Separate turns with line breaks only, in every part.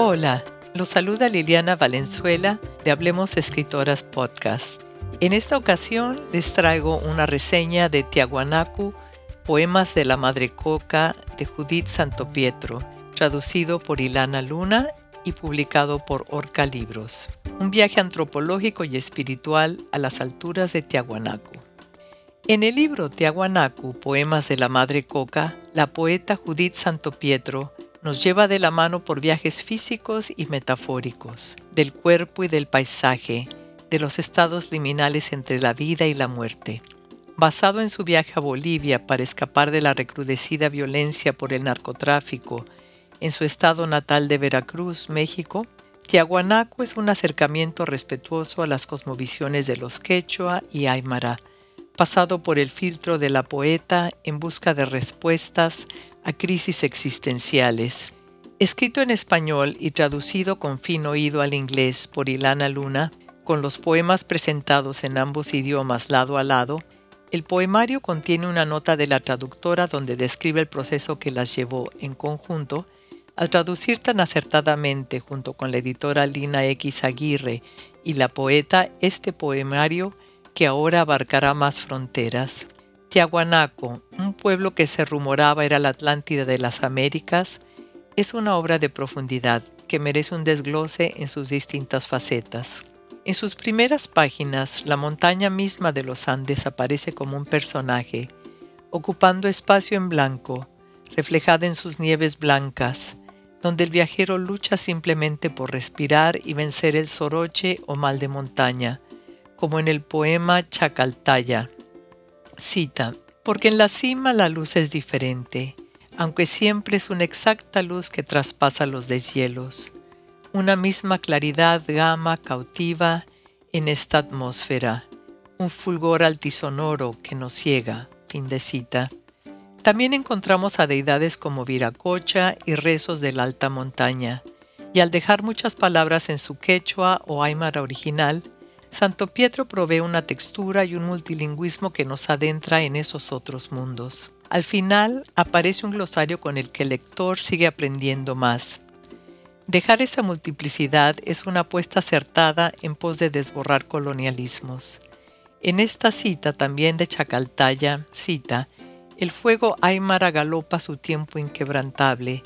Hola, los saluda Liliana Valenzuela de Hablemos Escritoras Podcast. En esta ocasión les traigo una reseña de Tiahuanacu, Poemas de la Madre Coca de Judith Santopietro, traducido por Ilana Luna y publicado por Orca Libros. Un viaje antropológico y espiritual a las alturas de Tiahuanacu. En el libro Tiahuanacu, Poemas de la Madre Coca, la poeta Judith Santopietro nos lleva de la mano por viajes físicos y metafóricos, del cuerpo y del paisaje, de los estados liminales entre la vida y la muerte. Basado en su viaje a Bolivia para escapar de la recrudecida violencia por el narcotráfico en su estado natal de Veracruz, México, Tiahuanaco es un acercamiento respetuoso a las cosmovisiones de los quechua y aymara, pasado por el filtro de la poeta en busca de respuestas a crisis existenciales. Escrito en español y traducido con fin oído al inglés por Ilana Luna, con los poemas presentados en ambos idiomas lado a lado, el poemario contiene una nota de la traductora donde describe el proceso que las llevó en conjunto al traducir tan acertadamente junto con la editora Lina X Aguirre y la poeta este poemario que ahora abarcará más fronteras. Tiahuanaco, un pueblo que se rumoraba era la Atlántida de las Américas, es una obra de profundidad que merece un desglose en sus distintas facetas. En sus primeras páginas, la montaña misma de los Andes aparece como un personaje, ocupando espacio en blanco, reflejada en sus nieves blancas, donde el viajero lucha simplemente por respirar y vencer el soroche o mal de montaña, como en el poema Chacaltaya. Cita, porque en la cima la luz es diferente, aunque siempre es una exacta luz que traspasa los deshielos, una misma claridad gama cautiva en esta atmósfera, un fulgor altisonoro que nos ciega. Fin de cita. También encontramos a deidades como Viracocha y rezos de la alta montaña, y al dejar muchas palabras en su quechua o aymara original, Santo Pietro provee una textura y un multilingüismo que nos adentra en esos otros mundos. Al final aparece un glosario con el que el lector sigue aprendiendo más. Dejar esa multiplicidad es una apuesta acertada en pos de desborrar colonialismos. En esta cita también de Chacaltaya, cita, el fuego aymara galopa su tiempo inquebrantable.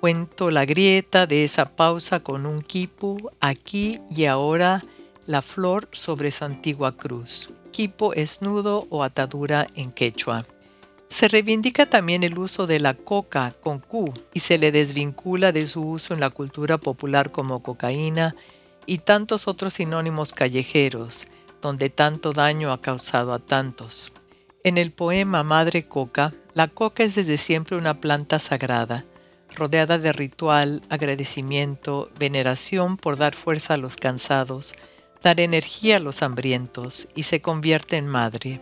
Cuento la grieta de esa pausa con un quipu, aquí y ahora, la flor sobre su antigua cruz. Quipo es nudo o atadura en quechua. Se reivindica también el uso de la coca con Q y se le desvincula de su uso en la cultura popular como cocaína y tantos otros sinónimos callejeros, donde tanto daño ha causado a tantos. En el poema Madre Coca, la coca es desde siempre una planta sagrada, rodeada de ritual, agradecimiento, veneración por dar fuerza a los cansados, dar energía a los hambrientos y se convierte en madre.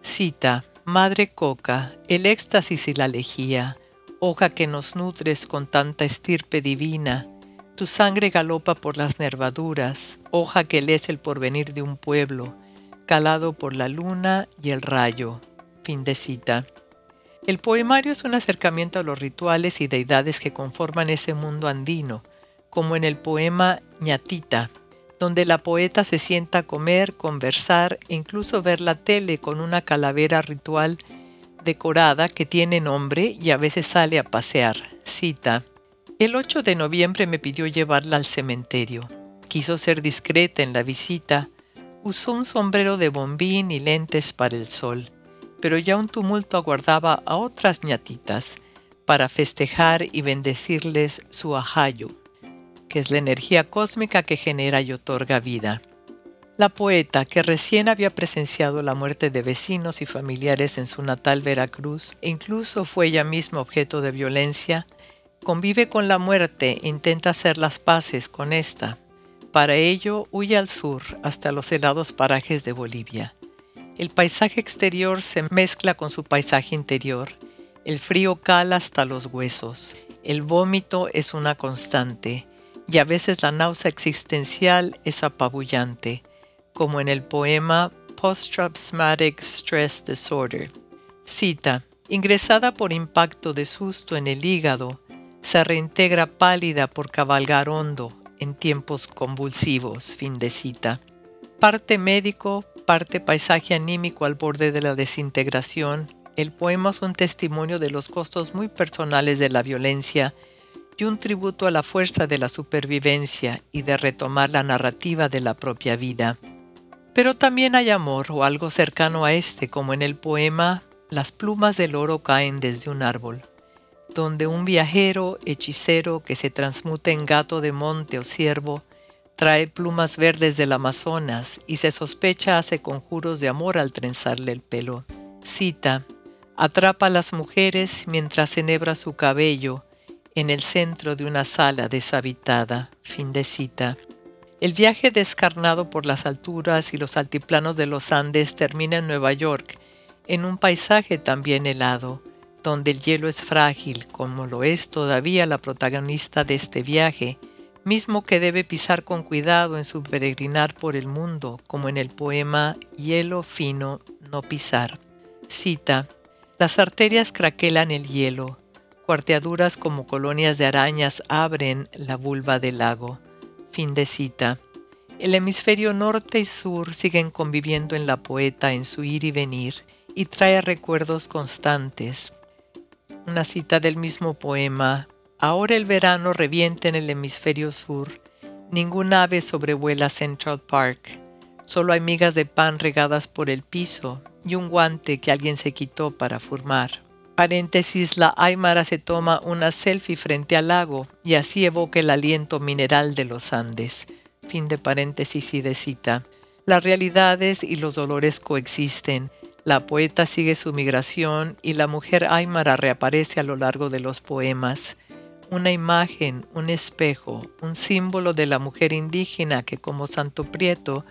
Cita, Madre Coca, el éxtasis y la lejía, hoja que nos nutres con tanta estirpe divina, tu sangre galopa por las nervaduras, hoja que lees el porvenir de un pueblo, calado por la luna y el rayo. Fin de cita. El poemario es un acercamiento a los rituales y deidades que conforman ese mundo andino, como en el poema ñatita, donde la poeta se sienta a comer, conversar e incluso ver la tele con una calavera ritual decorada que tiene nombre y a veces sale a pasear. Cita. El 8 de noviembre me pidió llevarla al cementerio. Quiso ser discreta en la visita, Usó un sombrero de bombín y lentes para el sol, pero ya un tumulto aguardaba a otras ñatitas para festejar y bendecirles su ajayo, que es la energía cósmica que genera y otorga vida. La poeta, que recién había presenciado la muerte de vecinos y familiares en su natal Veracruz, e incluso fue ella misma objeto de violencia, convive con la muerte e intenta hacer las paces con esta, para ello, huye al sur hasta los helados parajes de Bolivia. El paisaje exterior se mezcla con su paisaje interior. El frío cala hasta los huesos. El vómito es una constante y a veces la náusea existencial es apabullante, como en el poema Post-Traumatic Stress Disorder. Cita, ingresada por impacto de susto en el hígado, se reintegra pálida por cabalgar hondo en tiempos convulsivos. Fin de cita. Parte médico, parte paisaje anímico al borde de la desintegración, el poema es un testimonio de los costos muy personales de la violencia y un tributo a la fuerza de la supervivencia y de retomar la narrativa de la propia vida. Pero también hay amor o algo cercano a este, como en el poema Las plumas del oro caen desde un árbol, donde un viajero hechicero que se transmuta en gato de monte o ciervo trae plumas verdes del Amazonas y se sospecha hace conjuros de amor al trenzarle el pelo. Cita, atrapa a las mujeres mientras enhebra su cabello en el centro de una sala deshabitada. Fin de cita. El viaje descarnado por las alturas y los altiplanos de los Andes termina en Nueva York, en un paisaje también helado, donde el hielo es frágil, como lo es todavía la protagonista de este viaje, mismo que debe pisar con cuidado en su peregrinar por el mundo, como en el poema Hielo fino, no pisar. Cita, las arterias craquelan el hielo, cuarteaduras como colonias de arañas abren la vulva del lago. Fin de cita. El hemisferio norte y sur siguen conviviendo en la poeta en su ir y venir y trae recuerdos constantes. Una cita del mismo poema. Ahora el verano revienta en el hemisferio sur. Ningún ave sobrevuela Central Park. Solo hay migas de pan regadas por el piso y un guante que alguien se quitó para fumar. Paréntesis, la Aymara se toma una selfie frente al lago y así evoca el aliento mineral de los Andes. Fin de paréntesis y de cita. Las realidades y los dolores coexisten. La poeta sigue su migración y la mujer Aymara reaparece a lo largo de los poemas. Una imagen, un espejo, un símbolo de la mujer indígena que como Santo Prieto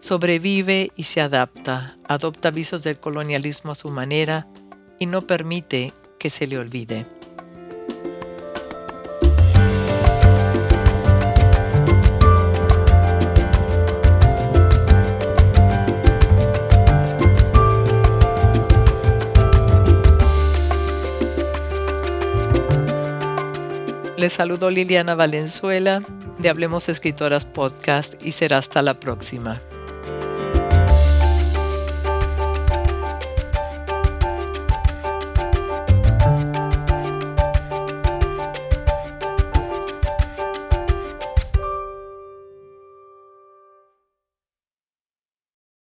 sobrevive y se adapta, adopta visos del colonialismo a su manera y no permite que se le olvide. Les saludo Liliana Valenzuela de Hablemos Escritoras Podcast y será hasta la próxima.